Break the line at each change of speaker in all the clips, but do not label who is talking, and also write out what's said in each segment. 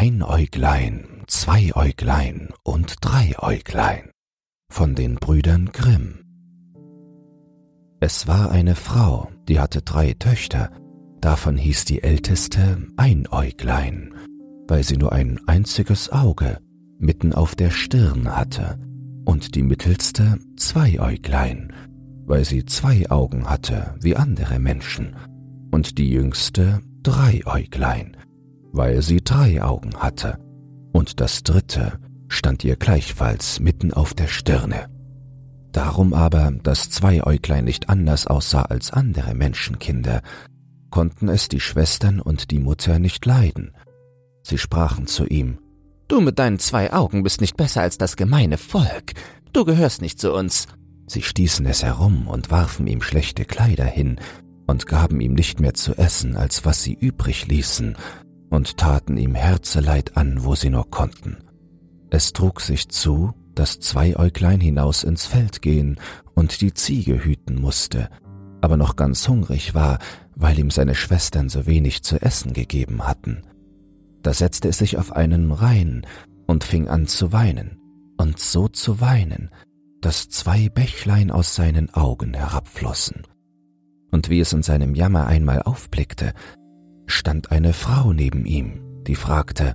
Einäuglein, Zweiäuglein und Dreiäuglein von den Brüdern Grimm. Es war eine Frau, die hatte drei Töchter, davon hieß die älteste Einäuglein, weil sie nur ein einziges Auge mitten auf der Stirn hatte, und die mittelste Zweiäuglein, weil sie zwei Augen hatte wie andere Menschen, und die jüngste Dreiäuglein, weil sie drei Augen hatte, und das dritte stand ihr gleichfalls mitten auf der Stirne. Darum aber, dass Zweiäuglein nicht anders aussah als andere Menschenkinder, konnten es die Schwestern und die Mutter nicht leiden. Sie sprachen zu ihm,
Du mit deinen zwei Augen bist nicht besser als das gemeine Volk, du gehörst nicht zu uns.
Sie stießen es herum und warfen ihm schlechte Kleider hin und gaben ihm nicht mehr zu essen, als was sie übrig ließen, und taten ihm Herzeleid an, wo sie nur konnten. Es trug sich zu, dass Zweiäuglein hinaus ins Feld gehen und die Ziege hüten musste, aber noch ganz hungrig war, weil ihm seine Schwestern so wenig zu essen gegeben hatten. Da setzte es sich auf einen Rein und fing an zu weinen, und so zu weinen, dass zwei Bächlein aus seinen Augen herabflossen. Und wie es in seinem Jammer einmal aufblickte, stand eine Frau neben ihm, die fragte,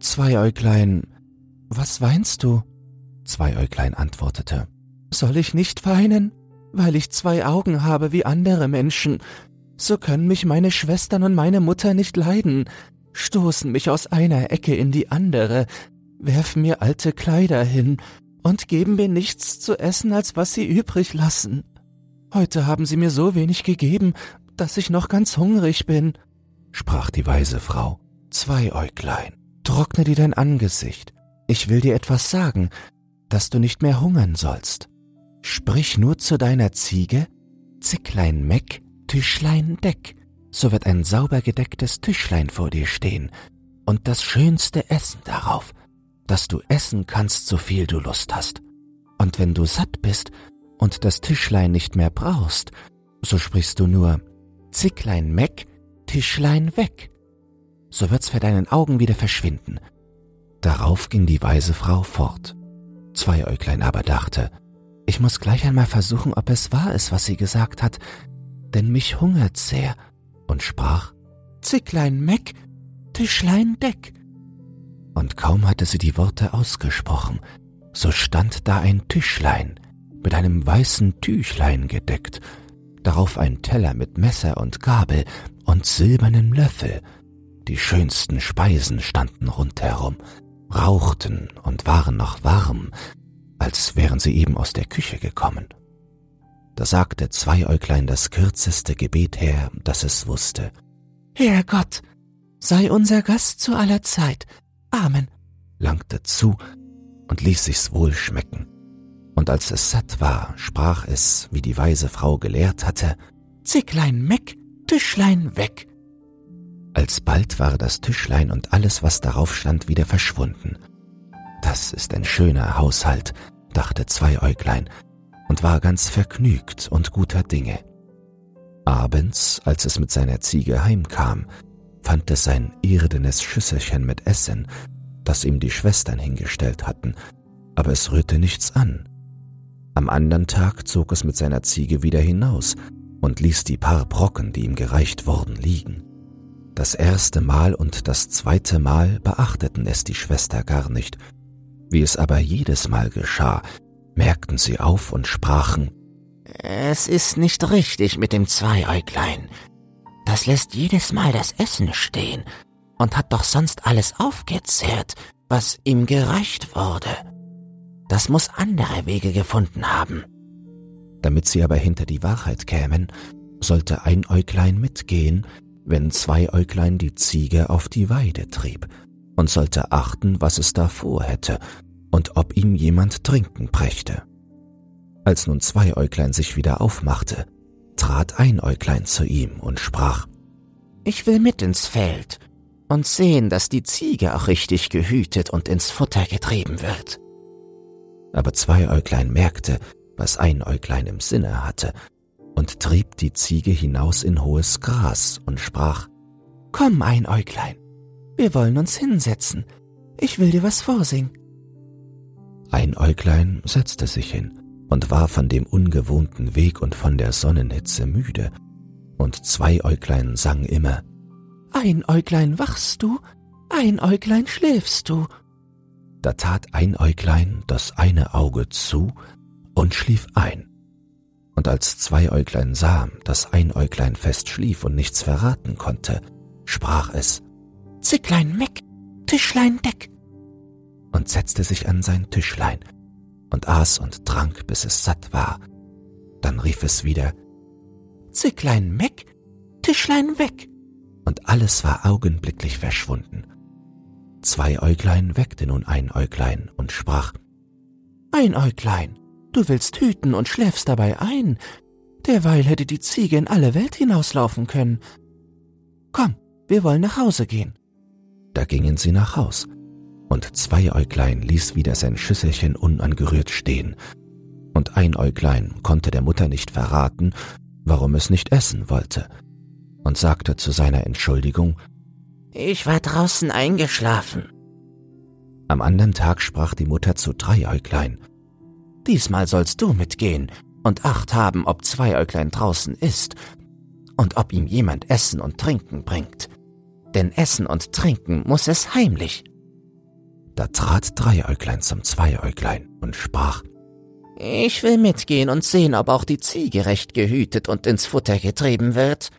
Zweiäuglein, was weinst du? Zweiäuglein antwortete,
Soll ich nicht weinen? Weil ich zwei Augen habe wie andere Menschen. So können mich meine Schwestern und meine Mutter nicht leiden, stoßen mich aus einer Ecke in die andere, werfen mir alte Kleider hin und geben mir nichts zu essen, als was sie übrig lassen. Heute haben sie mir so wenig gegeben, dass ich noch ganz hungrig bin,
sprach die weise Frau. Zweiäuglein, trockne dir dein Angesicht, ich will dir etwas sagen, dass du nicht mehr hungern sollst. Sprich nur zu deiner Ziege, Zicklein Meck, Tischlein Deck, so wird ein sauber gedecktes Tischlein vor dir stehen und das schönste Essen darauf, dass du essen kannst, so viel du Lust hast. Und wenn du satt bist und das Tischlein nicht mehr brauchst, so sprichst du nur Zicklein Meck, Tischlein weg. So wird's für deinen Augen wieder verschwinden Darauf ging die weise Frau fort. Zweiäuglein aber dachte, ich muss gleich einmal versuchen, ob es wahr ist, was sie gesagt hat, denn mich hungert sehr, und sprach, Zicklein Meck, Tischlein Deck. Und kaum hatte sie die Worte ausgesprochen, so stand da ein Tischlein mit einem weißen Tüchlein gedeckt, darauf ein Teller mit Messer und Gabel und silbernem Löffel. Die schönsten Speisen standen rundherum, rauchten und waren noch warm, als wären sie eben aus der Küche gekommen. Da sagte Zweiäuglein das kürzeste Gebet her, das es wusste.
Herrgott, sei unser Gast zu aller Zeit. Amen,
langte zu und ließ sich's wohl schmecken. Und als es satt war, sprach es, wie die weise Frau gelehrt hatte,
Zicklein meck, Tischlein weg.
Alsbald war das Tischlein und alles, was darauf stand, wieder verschwunden. Das ist ein schöner Haushalt, dachte Zweiäuglein und war ganz vergnügt und guter Dinge. Abends, als es mit seiner Ziege heimkam, fand es ein irdenes Schüsselchen mit Essen, das ihm die Schwestern hingestellt hatten, aber es rührte nichts an. Am andern Tag zog es mit seiner Ziege wieder hinaus und ließ die paar Brocken, die ihm gereicht wurden, liegen. Das erste Mal und das zweite Mal beachteten es die Schwester gar nicht. Wie es aber jedes Mal geschah, merkten sie auf und sprachen
Es ist nicht richtig mit dem Zweiäuglein. Das lässt jedes Mal das Essen stehen und hat doch sonst alles aufgezehrt, was ihm gereicht wurde. Das muss andere Wege gefunden haben.
Damit sie aber hinter die Wahrheit kämen, sollte ein Äuglein mitgehen, wenn Zweiäuglein die Ziege auf die Weide trieb und sollte achten, was es da vorhätte und ob ihm jemand trinken brächte. Als nun Zweiäuglein sich wieder aufmachte, trat Einäuglein zu ihm und sprach,
Ich will mit ins Feld und sehen, dass die Ziege auch richtig gehütet und ins Futter getrieben wird.
Aber Zweiäuglein merkte, was Einäuglein im Sinne hatte und trieb die Ziege hinaus in hohes Gras und sprach,
Komm, Einäuglein, wir wollen uns hinsetzen. Ich will dir was vorsingen.
Ein Äuglein setzte sich hin und war von dem ungewohnten Weg und von der Sonnenhitze müde, und zwei Äuglein sang immer
Ein Äuglein wachst du, ein Äuglein schläfst du.
Da tat ein Äuglein das eine Auge zu und schlief ein. Und als zwei Äuglein sah, dass ein Äuglein fest schlief und nichts verraten konnte, sprach es
Zicklein meck, Tischlein deck,
und setzte sich an sein Tischlein und aß und trank, bis es satt war. Dann rief es wieder
Zicklein meck, Tischlein weg,
und alles war augenblicklich verschwunden. Zwei Äuglein weckte nun ein Äuglein und sprach
Ein Äuglein, du willst hüten und schläfst dabei ein, derweil hätte die Ziege in alle Welt hinauslaufen können. Komm, wir wollen nach Hause gehen.
Da gingen sie nach Haus, und zwei Äuglein ließ wieder sein Schüsselchen unangerührt stehen, und ein Äuglein konnte der Mutter nicht verraten, warum es nicht essen wollte, und sagte zu seiner Entschuldigung
Ich war draußen eingeschlafen.
Am anderen Tag sprach die Mutter zu drei Äuglein
Diesmal sollst du mitgehen und Acht haben, ob zwei Äuglein draußen ist und ob ihm jemand Essen und Trinken bringt. Denn Essen und Trinken muss es heimlich.
Da trat Dreiäuglein zum Zweiäuglein und sprach,
Ich will mitgehen und sehen, ob auch die Ziege recht gehütet und ins Futter getrieben wird.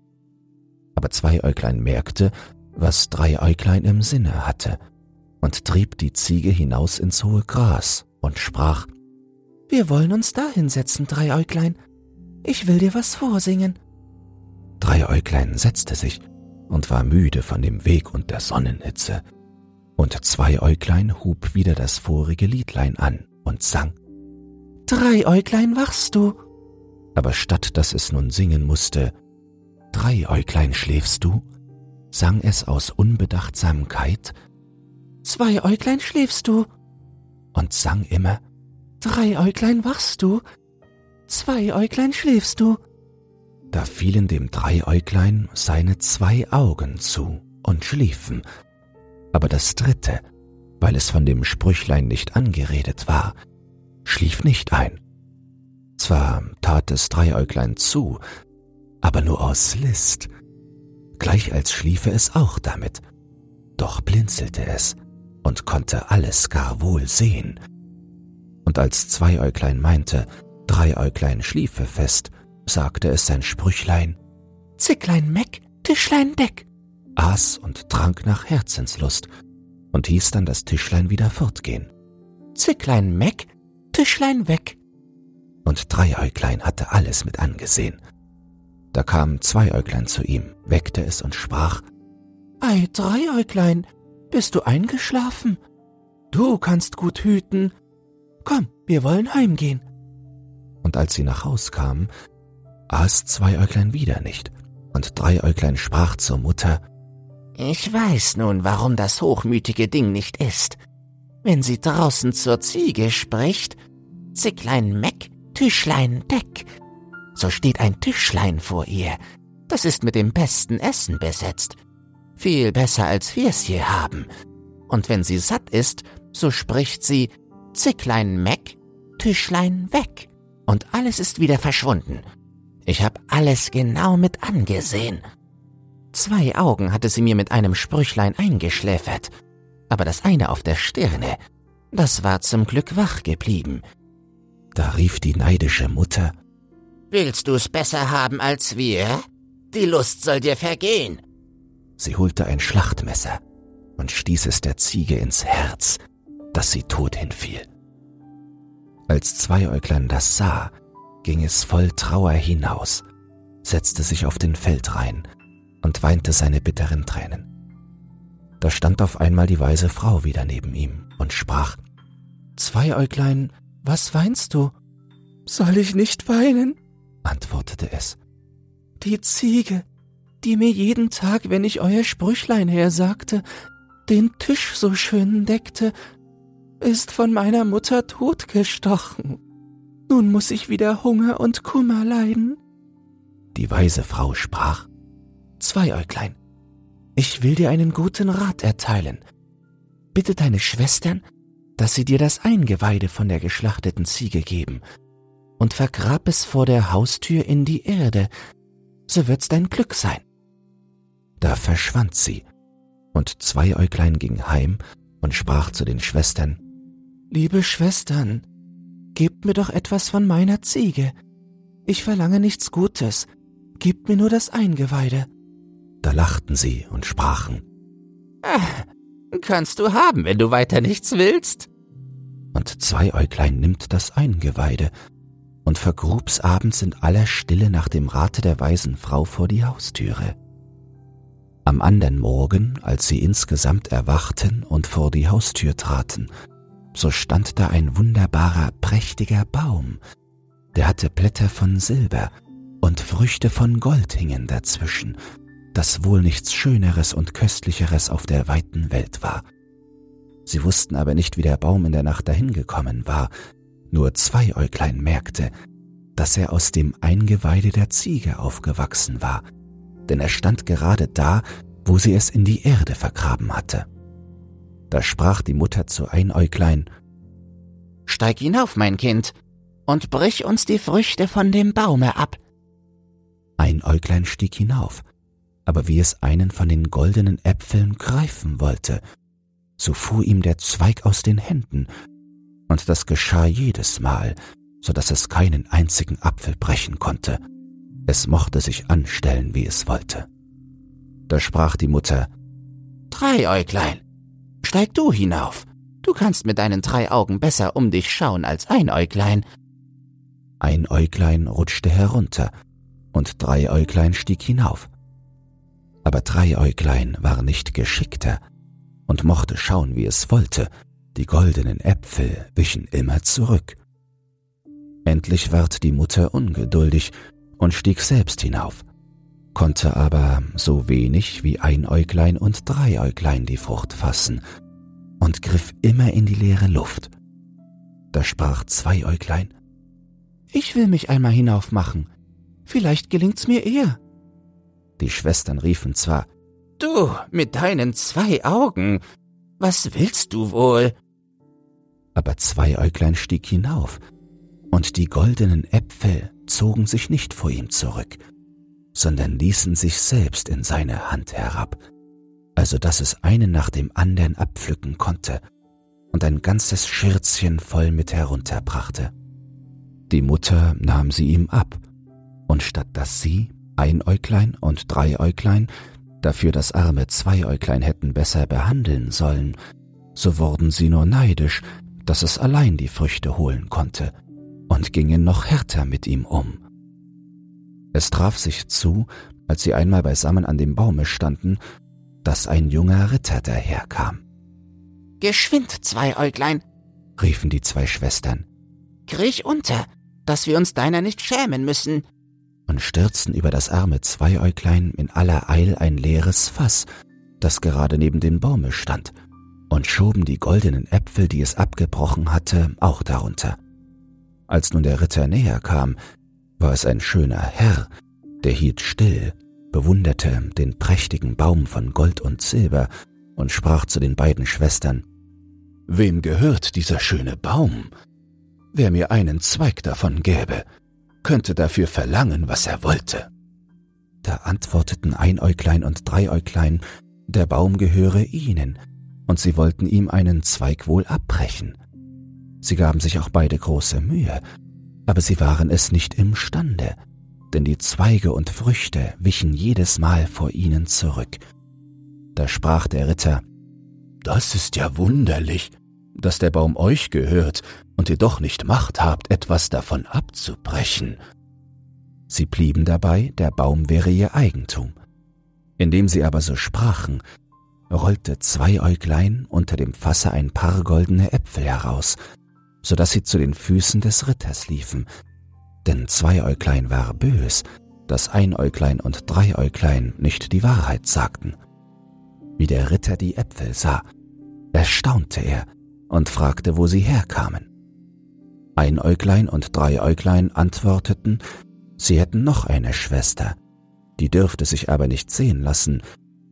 Aber Zweiäuglein merkte, was Dreiäuglein im Sinne hatte, und trieb die Ziege hinaus ins hohe Gras und sprach,
Wir wollen uns da hinsetzen, Dreiäuglein. Ich will dir was vorsingen.
Dreiäuglein setzte sich und war müde von dem Weg und der Sonnenhitze. Und Zweiäuglein hub wieder das vorige Liedlein an und sang.
Dreiäuglein wachst du.
Aber statt dass es nun singen musste, Dreiäuglein schläfst du, sang es aus Unbedachtsamkeit,
Zweiäuglein schläfst du.
und sang immer,
Dreiäuglein wachst du. Zweiäuglein schläfst du.
da fielen dem Dreiäuglein seine zwei Augen zu und schliefen, aber das dritte, weil es von dem Sprüchlein nicht angeredet war, schlief nicht ein. Zwar tat es Dreiäuglein zu, aber nur aus List, gleich als schliefe es auch damit, doch blinzelte es und konnte alles gar wohl sehen. Und als Zweiäuglein meinte, Dreiäuglein schliefe fest, sagte es sein Sprüchlein,
Zicklein meck, Tischlein deck.
aß und trank nach Herzenslust und hieß dann das Tischlein wieder fortgehen.
Zicklein meck, Tischlein weg.
Und Dreiäuglein hatte alles mit angesehen. Da kam Zweiäuglein zu ihm, weckte es und sprach,
Ei, Dreiäuglein, bist du eingeschlafen? Du kannst gut hüten. Komm, wir wollen heimgehen.
und als sie nach Haus kamen, aß Zweiäuglein wieder nicht, und Dreiäuglein sprach zur Mutter,
Ich weiß nun, warum das hochmütige Ding nicht isst. Wenn sie draußen zur Ziege spricht, Zicklein meck, Tischlein deck, so steht ein Tischlein vor ihr. Das ist mit dem besten Essen besetzt. Viel besser, als wir's hier haben. Und wenn sie satt ist, so spricht sie Zicklein meck, Tischlein weg. Und alles ist wieder verschwunden. Ich hab alles genau mit angesehen. Zwei Augen hatte sie mir mit einem Sprüchlein eingeschläfert, aber das eine auf der Stirne, das war zum Glück wach geblieben.
da rief die neidische Mutter,
Willst du's besser haben als wir? Die Lust soll dir vergehen.
sie holte ein Schlachtmesser und stieß es der Ziege ins Herz, dass sie tot hinfiel. Als Zweiäuglein das sah, ging es voll Trauer hinaus, setzte sich auf den Feldrein und weinte seine bitteren Tränen. Da stand auf einmal die weise Frau wieder neben ihm und sprach,
Zweiäuglein, was weinst du? Soll ich nicht weinen?
Antwortete es,
Die Ziege, die mir jeden Tag, wenn ich euer Sprüchlein hersagte, den Tisch so schön deckte, ist von meiner Mutter totgestochen. Nun muss ich wieder Hunger und Kummer leiden.
die weise Frau sprach,
Zweiäuglein, Ich will dir einen guten Rat erteilen. Bitte deine Schwestern, dass sie dir das Eingeweide von der geschlachteten Ziege geben und vergrab es vor der Haustür in die Erde, so wird's dein Glück sein.
Da verschwand sie, und Zweiäuglein ging heim und sprach zu den Schwestern,
Liebe Schwestern, gebt mir doch etwas von meiner Ziege. Ich verlange nichts Gutes, gebt mir nur das Eingeweide.
Da lachten sie und sprachen,
ah, Kannst du haben, wenn du weiter nichts willst.
Und Zweiäuglein nimmt das Eingeweide und vergrub's abends in aller Stille nach dem Rate der weisen Frau vor die Haustüre. Am andern Morgen, als sie insgesamt erwachten und vor die Haustür traten, so stand da ein wunderbarer, prächtiger Baum, der hatte Blätter von Silber und Früchte von Gold hingen dazwischen, das wohl nichts Schöneres und Köstlicheres auf der weiten Welt war. Sie wussten aber nicht, wie der Baum in der Nacht dahin gekommen war, nur Zweiäuglein merkte, dass er aus dem Eingeweide der Ziege aufgewachsen war, denn er stand gerade da, wo sie es in die Erde vergraben hatte. Da sprach die Mutter zu Einäuglein,
Steig hinauf, mein Kind, und brich uns die Früchte von dem Baume ab.
Einäuglein stieg hinauf, aber wie es einen von den goldenen Äpfeln greifen wollte, so fuhr ihm der Zweig aus den Händen, und das geschah jedes Mal, so dass es keinen einzigen Apfel brechen konnte. Es mochte sich anstellen, wie es wollte. Da sprach die Mutter,
Dreiäuglein, steig du hinauf. Du kannst mit deinen drei Augen besser um dich schauen als Einäuglein.
Einäuglein rutschte herunter, und Dreiäuglein stieg hinauf. Aber Dreiäuglein war nicht geschickter und mochte schauen, wie es wollte, die goldenen Äpfel wichen immer zurück. Endlich ward die Mutter ungeduldig und stieg selbst hinauf, konnte aber so wenig wie Einäuglein und Dreiäuglein die Frucht fassen und griff immer in die leere Luft. Da sprach Zweiäuglein,
Ich will mich einmal hinaufmachen, vielleicht gelingt's mir eher.
Die Schwestern riefen zwar,
Du mit deinen zwei Augen, was willst du wohl?
Aber Zweiäuglein stieg hinauf, und die goldenen Äpfel zogen sich nicht vor ihm zurück, sondern ließen sich selbst in seine Hand herab, also dass es einen nach dem andern abpflücken konnte und ein ganzes Schirzchen voll mit herunterbrachte. Die Mutter nahm sie ihm ab, und statt dass sie, Einäuglein und Dreiäuglein, dafür das arme Zweiäuglein hätten besser behandeln sollen, so wurden sie nur neidisch, dass es allein die Früchte holen konnte, und gingen noch härter mit ihm um. Es traf sich zu, als sie einmal beisammen an dem Baume standen, dass ein junger Ritter daherkam.
Geschwind, Zweiäuglein,
riefen die zwei Schwestern.
Kriech unter, dass wir uns deiner nicht schämen müssen.
Und stürzten über das arme Zweiäuglein in aller Eil ein leeres Fass, das gerade neben dem Baume stand, und schoben die goldenen Äpfel, die es abgebrochen hatte, auch darunter. Als nun der Ritter näher kam, war es ein schöner Herr, der hielt still, bewunderte den prächtigen Baum von Gold und Silber und sprach zu den beiden Schwestern Wem gehört dieser schöne Baum? Wer mir einen Zweig davon gäbe, könnte dafür verlangen, was er wollte. Da antworteten Einäuglein und Dreiäuglein, der Baum gehöre ihnen, und sie wollten ihm einen Zweig wohl abbrechen. Sie gaben sich auch beide große Mühe, aber sie waren es nicht imstande, denn die Zweige und Früchte wichen jedes Mal vor ihnen zurück. Da sprach der Ritter, Das ist ja wunderlich, dass der Baum euch gehört und ihr doch nicht Macht habt, etwas davon abzubrechen. Sie blieben dabei, der Baum wäre ihr Eigentum. Indem sie aber so sprachen, rollte Zweiäuglein unter dem Fasse ein paar goldene Äpfel heraus, so dass sie zu den Füßen des Ritters liefen, denn Zweiäuglein war bös, dass Einäuglein und Dreiäuglein nicht die Wahrheit sagten. Wie der Ritter die Äpfel sah, erstaunte er und fragte, wo sie herkamen. Einäuglein und Dreiäuglein antworteten, sie hätten noch eine Schwester, die dürfte sich aber nicht sehen lassen,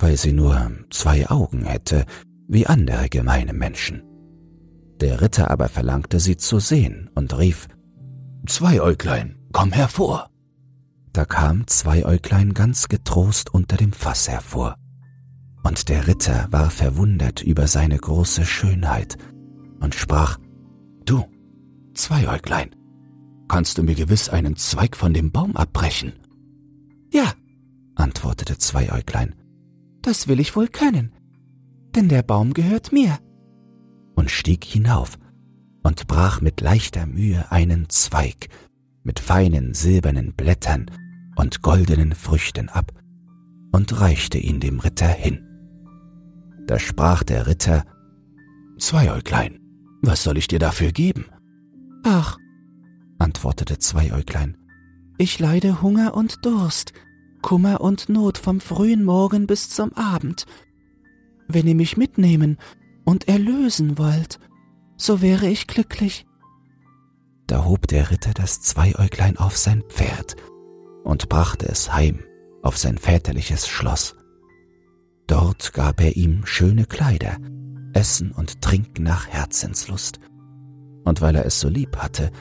weil sie nur zwei Augen hätte, wie andere gemeine Menschen. Der Ritter aber verlangte sie zu sehen und rief Zweiäuglein, komm hervor. Da kam Zweiäuglein ganz getrost unter dem Fass hervor. Und der Ritter war verwundert über seine große Schönheit und sprach Du, Zweiäuglein, kannst du mir gewiss einen Zweig von dem Baum abbrechen?
Ja, antwortete Zweiäuglein, das will ich wohl können, denn der Baum gehört mir.
Und stieg hinauf und brach mit leichter Mühe einen Zweig mit feinen silbernen Blättern und goldenen Früchten ab und reichte ihn dem Ritter hin. Da sprach der Ritter, Zweiäuglein, was soll ich dir dafür geben?
Ach, antwortete Zweiäuglein, ich leide Hunger und Durst, Kummer und Not vom frühen Morgen bis zum Abend. Wenn ihr mich mitnehmen und erlösen wollt, so wäre ich glücklich.
Da hob der Ritter das Zweiäuglein auf sein Pferd und brachte es heim auf sein väterliches Schloss. Dort gab er ihm schöne Kleider, Essen und Trinken nach Herzenslust. Und weil er es so lieb hatte,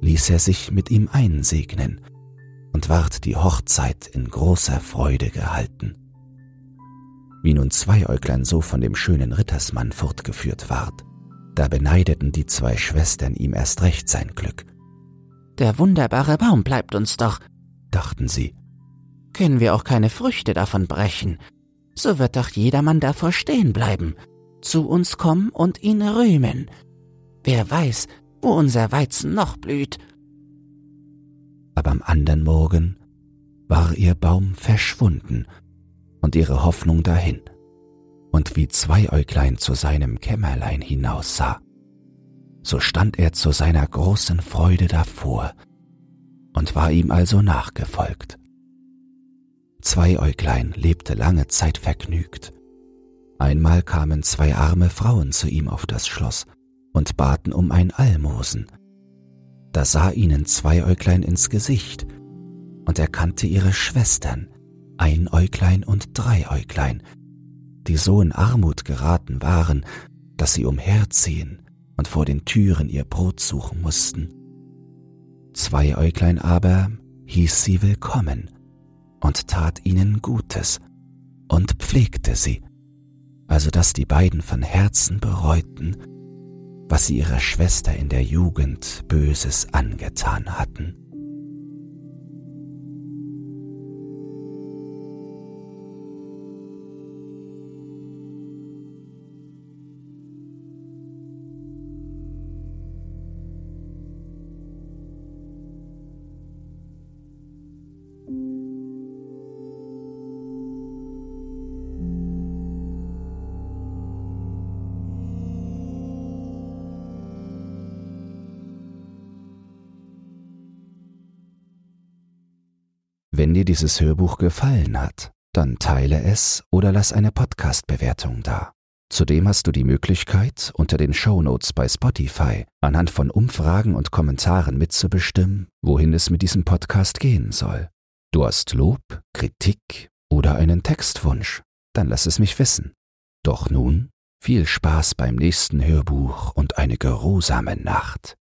ließ er sich mit ihm einsegnen und ward die Hochzeit in großer Freude gehalten. Wie nun Zweiäuglein so von dem schönen Rittersmann fortgeführt ward, da beneideten die zwei Schwestern ihm erst recht sein Glück.
Der wunderbare Baum bleibt uns doch,
dachten sie.
Können wir auch keine Früchte davon brechen, so wird doch jedermann davor stehen bleiben, zu uns kommen und ihn rühmen. Wer weiß, wo unser Weizen noch blüht.
Aber am andern Morgen war ihr Baum verschwunden und ihre Hoffnung dahin und wie Zweiäuglein zu seinem Kämmerlein hinaussah, so stand er zu seiner großen Freude davor und war ihm also nachgefolgt. Zweiäuglein lebte lange Zeit vergnügt. Einmal kamen zwei arme Frauen zu ihm auf das Schloss und baten um ein Almosen. Da sah ihnen Zweiäuglein ins Gesicht und erkannte ihre Schwestern, Einäuglein und Dreiäuglein, die so in Armut geraten waren, dass sie umherziehen und vor den Türen ihr Brot suchen mussten. Zweiäuglein aber hieß sie willkommen und tat ihnen Gutes und pflegte sie, also dass die beiden von Herzen bereuten, was sie ihrer Schwester in der Jugend Böses angetan hatten. Wenn dir dieses Hörbuch gefallen hat, dann teile es oder lass eine Podcast-Bewertung da. Zudem hast du die Möglichkeit, unter den Shownotes bei Spotify anhand von Umfragen und Kommentaren mitzubestimmen, wohin es mit diesem Podcast gehen soll. Du hast Lob, Kritik oder einen Textwunsch, dann lass es mich wissen. Doch nun viel Spaß beim nächsten Hörbuch und eine geruhsame Nacht.